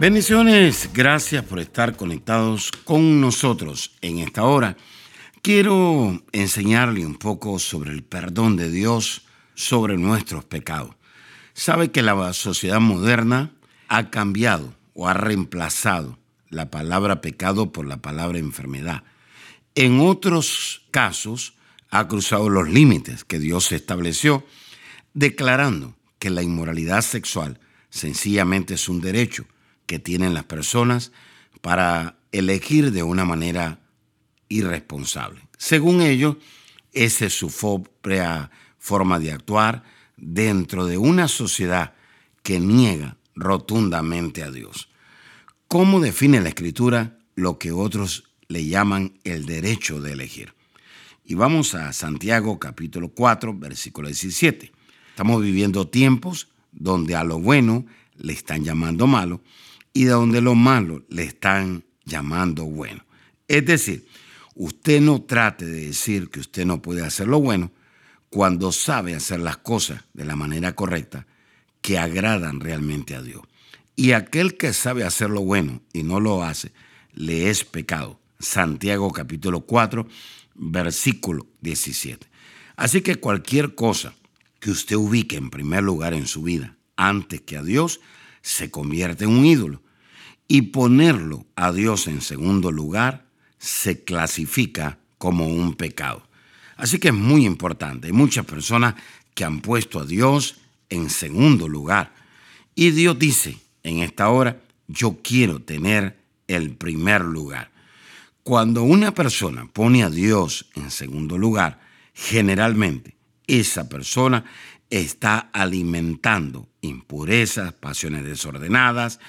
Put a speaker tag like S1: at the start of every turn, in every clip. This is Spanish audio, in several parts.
S1: Bendiciones, gracias por estar conectados con nosotros en esta hora. Quiero enseñarle un poco sobre el perdón de Dios sobre nuestros pecados. Sabe que la sociedad moderna ha cambiado o ha reemplazado la palabra pecado por la palabra enfermedad. En otros casos ha cruzado los límites que Dios estableció, declarando que la inmoralidad sexual sencillamente es un derecho que tienen las personas para elegir de una manera irresponsable. Según ellos, esa es su propia forma de actuar dentro de una sociedad que niega rotundamente a Dios. ¿Cómo define la Escritura lo que otros le llaman el derecho de elegir? Y vamos a Santiago capítulo 4, versículo 17. Estamos viviendo tiempos donde a lo bueno le están llamando malo y de donde lo malo le están llamando bueno. Es decir, usted no trate de decir que usted no puede hacer lo bueno cuando sabe hacer las cosas de la manera correcta que agradan realmente a Dios. Y aquel que sabe hacer lo bueno y no lo hace, le es pecado. Santiago capítulo 4, versículo 17. Así que cualquier cosa que usted ubique en primer lugar en su vida antes que a Dios, se convierte en un ídolo. Y ponerlo a Dios en segundo lugar se clasifica como un pecado. Así que es muy importante. Hay muchas personas que han puesto a Dios en segundo lugar. Y Dios dice en esta hora, yo quiero tener el primer lugar. Cuando una persona pone a Dios en segundo lugar, generalmente esa persona está alimentando impurezas, pasiones desordenadas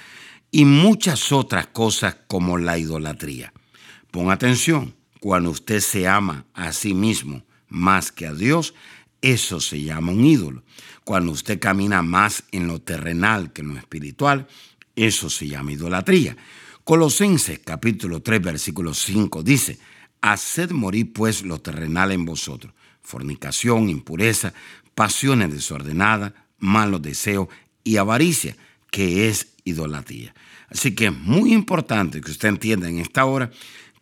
S1: y muchas otras cosas como la idolatría. Pon atención, cuando usted se ama a sí mismo más que a Dios, eso se llama un ídolo. Cuando usted camina más en lo terrenal que en lo espiritual, eso se llama idolatría. Colosenses capítulo 3 versículo 5 dice, Haced morir pues lo terrenal en vosotros, fornicación, impureza, pasiones desordenadas, malos deseos y avaricia, que es idolatría. Así que es muy importante que usted entienda en esta hora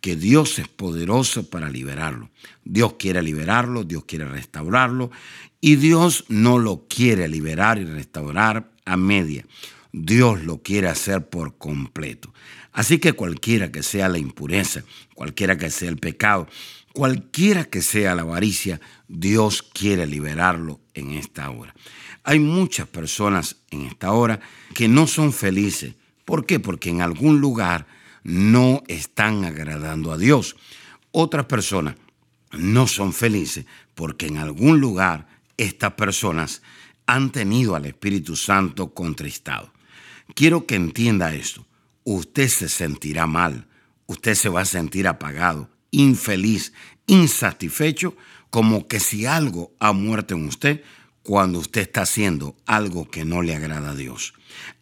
S1: que Dios es poderoso para liberarlo. Dios quiere liberarlo, Dios quiere restaurarlo y Dios no lo quiere liberar y restaurar a media. Dios lo quiere hacer por completo. Así que cualquiera que sea la impureza, cualquiera que sea el pecado, cualquiera que sea la avaricia, Dios quiere liberarlo en esta hora. Hay muchas personas en esta hora que no son felices. ¿Por qué? Porque en algún lugar no están agradando a Dios. Otras personas no son felices porque en algún lugar estas personas han tenido al Espíritu Santo contristado. Quiero que entienda esto. Usted se sentirá mal, usted se va a sentir apagado, infeliz, insatisfecho, como que si algo ha muerto en usted cuando usted está haciendo algo que no le agrada a Dios,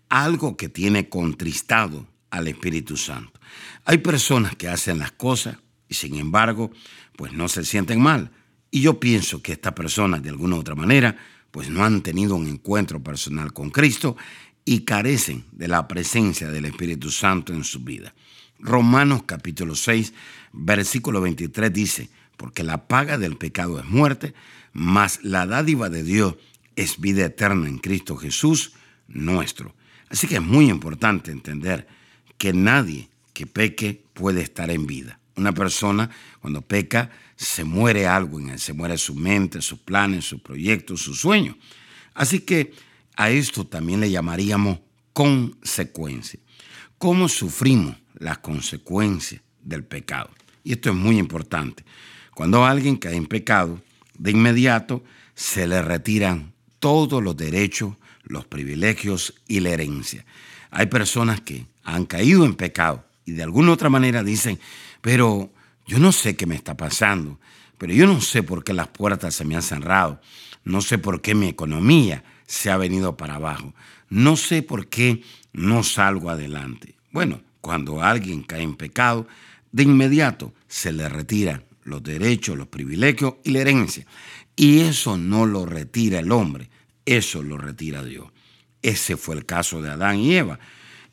S1: algo que tiene contristado al Espíritu Santo. Hay personas que hacen las cosas y sin embargo, pues no se sienten mal. Y yo pienso que estas personas, de alguna u otra manera, pues no han tenido un encuentro personal con Cristo y carecen de la presencia del Espíritu Santo en su vida. Romanos capítulo 6, versículo 23 dice, porque la paga del pecado es muerte, mas la dádiva de Dios es vida eterna en Cristo Jesús nuestro. Así que es muy importante entender que nadie que peque puede estar en vida. Una persona cuando peca se muere algo en él, se muere su mente, sus planes, sus proyectos, sus sueños. Así que a esto también le llamaríamos consecuencia. ¿Cómo sufrimos las consecuencias del pecado? Y esto es muy importante. Cuando alguien cae en pecado, de inmediato se le retiran todos los derechos, los privilegios y la herencia. Hay personas que han caído en pecado y de alguna otra manera dicen, pero yo no sé qué me está pasando, pero yo no sé por qué las puertas se me han cerrado, no sé por qué mi economía se ha venido para abajo, no sé por qué no salgo adelante. Bueno, cuando alguien cae en pecado, de inmediato se le retiran los derechos, los privilegios y la herencia. Y eso no lo retira el hombre, eso lo retira Dios. Ese fue el caso de Adán y Eva.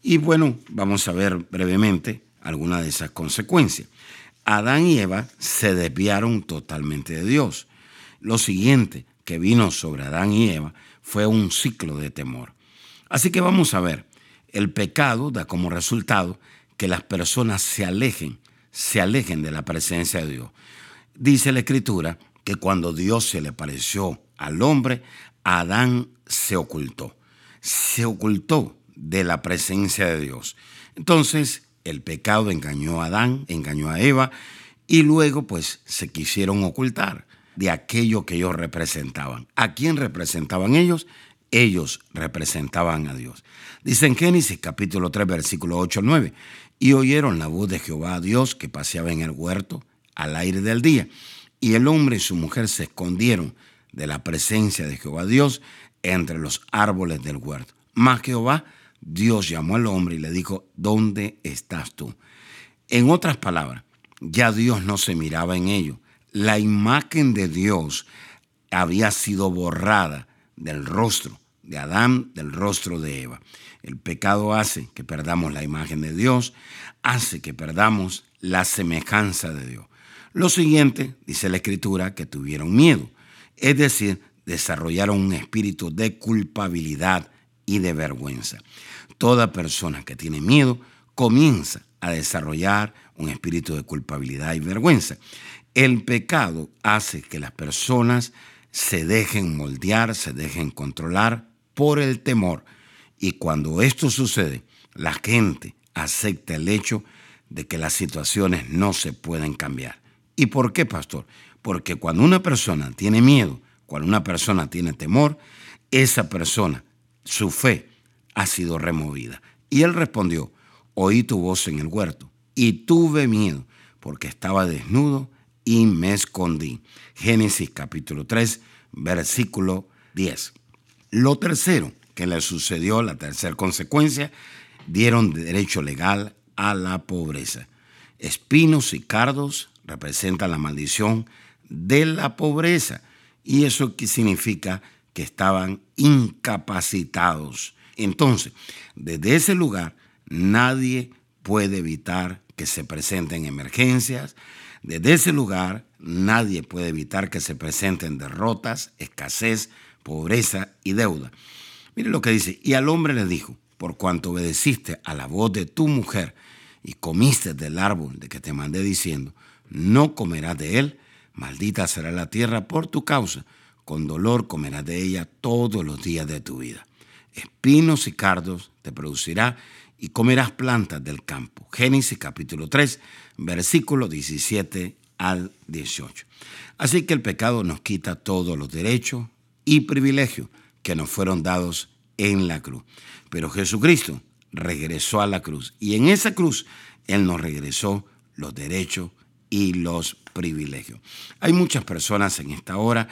S1: Y bueno, vamos a ver brevemente algunas de esas consecuencias. Adán y Eva se desviaron totalmente de Dios. Lo siguiente que vino sobre Adán y Eva fue un ciclo de temor. Así que vamos a ver, el pecado da como resultado que las personas se alejen, se alejen de la presencia de Dios. Dice la escritura que cuando Dios se le pareció al hombre, Adán se ocultó, se ocultó de la presencia de Dios. Entonces, el pecado engañó a Adán, engañó a Eva, y luego pues se quisieron ocultar de aquello que ellos representaban. ¿A quién representaban ellos? Ellos representaban a Dios. Dice en Génesis capítulo 3 versículo 8 al 9, y oyeron la voz de Jehová Dios que paseaba en el huerto al aire del día, y el hombre y su mujer se escondieron de la presencia de Jehová Dios entre los árboles del huerto. Mas Jehová Dios llamó al hombre y le dijo, ¿dónde estás tú? En otras palabras, ya Dios no se miraba en ello. La imagen de Dios había sido borrada del rostro de Adán, del rostro de Eva. El pecado hace que perdamos la imagen de Dios, hace que perdamos la semejanza de Dios. Lo siguiente, dice la escritura, que tuvieron miedo, es decir, desarrollaron un espíritu de culpabilidad y de vergüenza. Toda persona que tiene miedo comienza a desarrollar un espíritu de culpabilidad y vergüenza. El pecado hace que las personas se dejen moldear, se dejen controlar por el temor. Y cuando esto sucede, la gente acepta el hecho de que las situaciones no se pueden cambiar. ¿Y por qué, pastor? Porque cuando una persona tiene miedo, cuando una persona tiene temor, esa persona, su fe, ha sido removida. Y él respondió, oí tu voz en el huerto y tuve miedo porque estaba desnudo y me escondí. Génesis capítulo 3, versículo 10. Lo tercero que le sucedió, la tercera consecuencia, dieron derecho legal a la pobreza. Espinos y cardos representan la maldición de la pobreza. Y eso significa que estaban incapacitados. Entonces, desde ese lugar, nadie puede evitar que se presenten emergencias. Desde ese lugar, nadie puede evitar que se presenten derrotas, escasez, pobreza y deuda. Mire lo que dice, y al hombre le dijo, por cuanto obedeciste a la voz de tu mujer y comiste del árbol de que te mandé diciendo, no comerás de él, maldita será la tierra por tu causa, con dolor comerás de ella todos los días de tu vida. Espinos y cardos te producirá y comerás plantas del campo. Génesis capítulo 3, versículo 17 al 18. Así que el pecado nos quita todos los derechos y privilegios que nos fueron dados en la cruz. Pero Jesucristo regresó a la cruz y en esa cruz Él nos regresó los derechos y los privilegios. Hay muchas personas en esta hora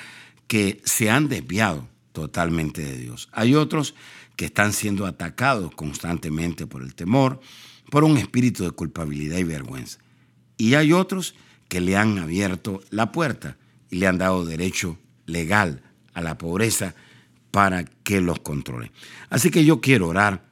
S1: que se han desviado totalmente de Dios. Hay otros que están siendo atacados constantemente por el temor, por un espíritu de culpabilidad y vergüenza. Y hay otros que le han abierto la puerta y le han dado derecho legal a la pobreza para que los controle. Así que yo quiero orar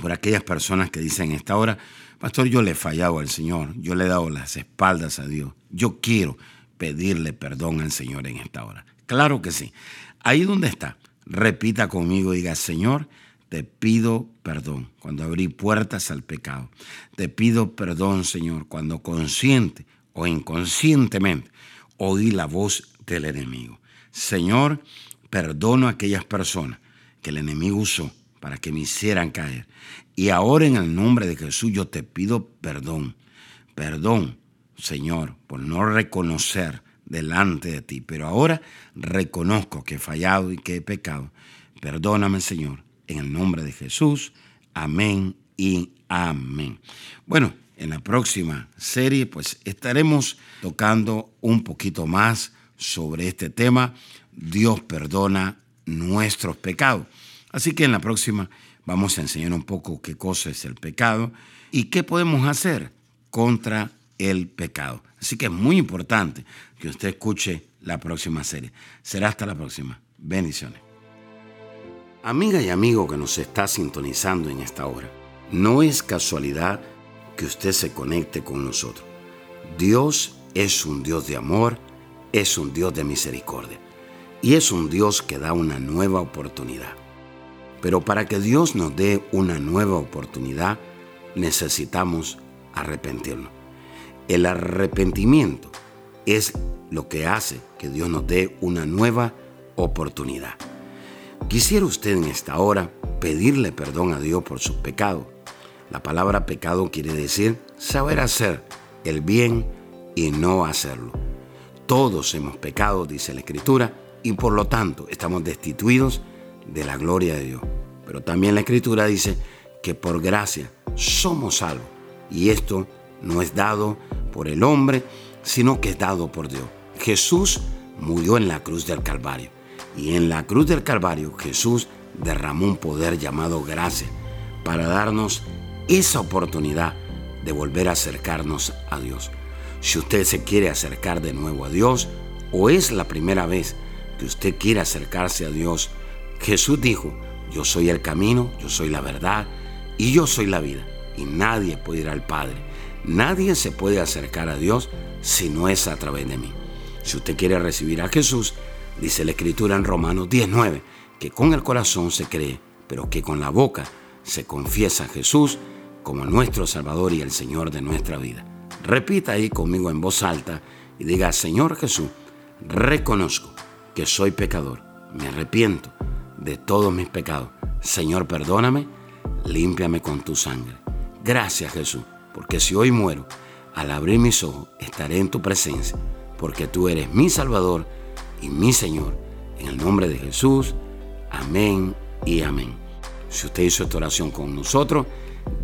S1: por aquellas personas que dicen en esta hora, pastor, yo le he fallado al Señor, yo le he dado las espaldas a Dios, yo quiero pedirle perdón al Señor en esta hora. Claro que sí. Ahí donde está, repita conmigo, diga, Señor, te pido perdón cuando abrí puertas al pecado. Te pido perdón, Señor, cuando consciente o inconscientemente oí la voz del enemigo. Señor, perdono a aquellas personas que el enemigo usó para que me hicieran caer. Y ahora en el nombre de Jesús yo te pido perdón. Perdón, Señor, por no reconocer delante de ti. Pero ahora reconozco que he fallado y que he pecado. Perdóname, Señor, en el nombre de Jesús. Amén y amén. Bueno, en la próxima serie pues estaremos tocando un poquito más sobre este tema. Dios perdona nuestros pecados. Así que en la próxima vamos a enseñar un poco qué cosa es el pecado y qué podemos hacer contra el pecado. Así que es muy importante que usted escuche la próxima serie. Será hasta la próxima. Bendiciones. Amiga y amigo que nos está sintonizando en esta hora, no es casualidad que usted se conecte con nosotros. Dios es un Dios de amor, es un Dios de misericordia y es un Dios que da una nueva oportunidad. Pero para que Dios nos dé una nueva oportunidad, necesitamos arrepentirnos. El arrepentimiento es lo que hace que Dios nos dé una nueva oportunidad. Quisiera usted en esta hora pedirle perdón a Dios por sus pecados. La palabra pecado quiere decir saber hacer el bien y no hacerlo. Todos hemos pecado, dice la Escritura, y por lo tanto estamos destituidos de la gloria de Dios. Pero también la Escritura dice que por gracia somos salvos. Y esto no es dado por el hombre, sino que es dado por Dios. Jesús murió en la cruz del Calvario. Y en la cruz del Calvario Jesús derramó un poder llamado gracia para darnos esa oportunidad de volver a acercarnos a Dios. Si usted se quiere acercar de nuevo a Dios o es la primera vez que usted quiere acercarse a Dios, Jesús dijo, yo soy el camino, yo soy la verdad y yo soy la vida. Y nadie puede ir al Padre. Nadie se puede acercar a Dios si no es a través de mí. Si usted quiere recibir a Jesús, dice la Escritura en Romanos 19, que con el corazón se cree, pero que con la boca se confiesa a Jesús como nuestro Salvador y el Señor de nuestra vida. Repita ahí conmigo en voz alta y diga, Señor Jesús, reconozco que soy pecador, me arrepiento de todos mis pecados. Señor, perdóname, límpiame con tu sangre. Gracias Jesús, porque si hoy muero, al abrir mis ojos, estaré en tu presencia, porque tú eres mi Salvador y mi Señor. En el nombre de Jesús, amén y amén. Si usted hizo esta oración con nosotros,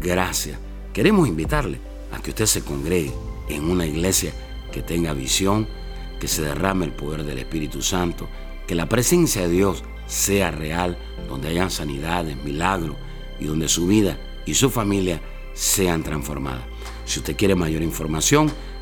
S1: gracias. Queremos invitarle a que usted se congregue en una iglesia que tenga visión, que se derrame el poder del Espíritu Santo, que la presencia de Dios sea real, donde hayan sanidades, milagros y donde su vida y su familia sean transformadas. Si usted quiere mayor información,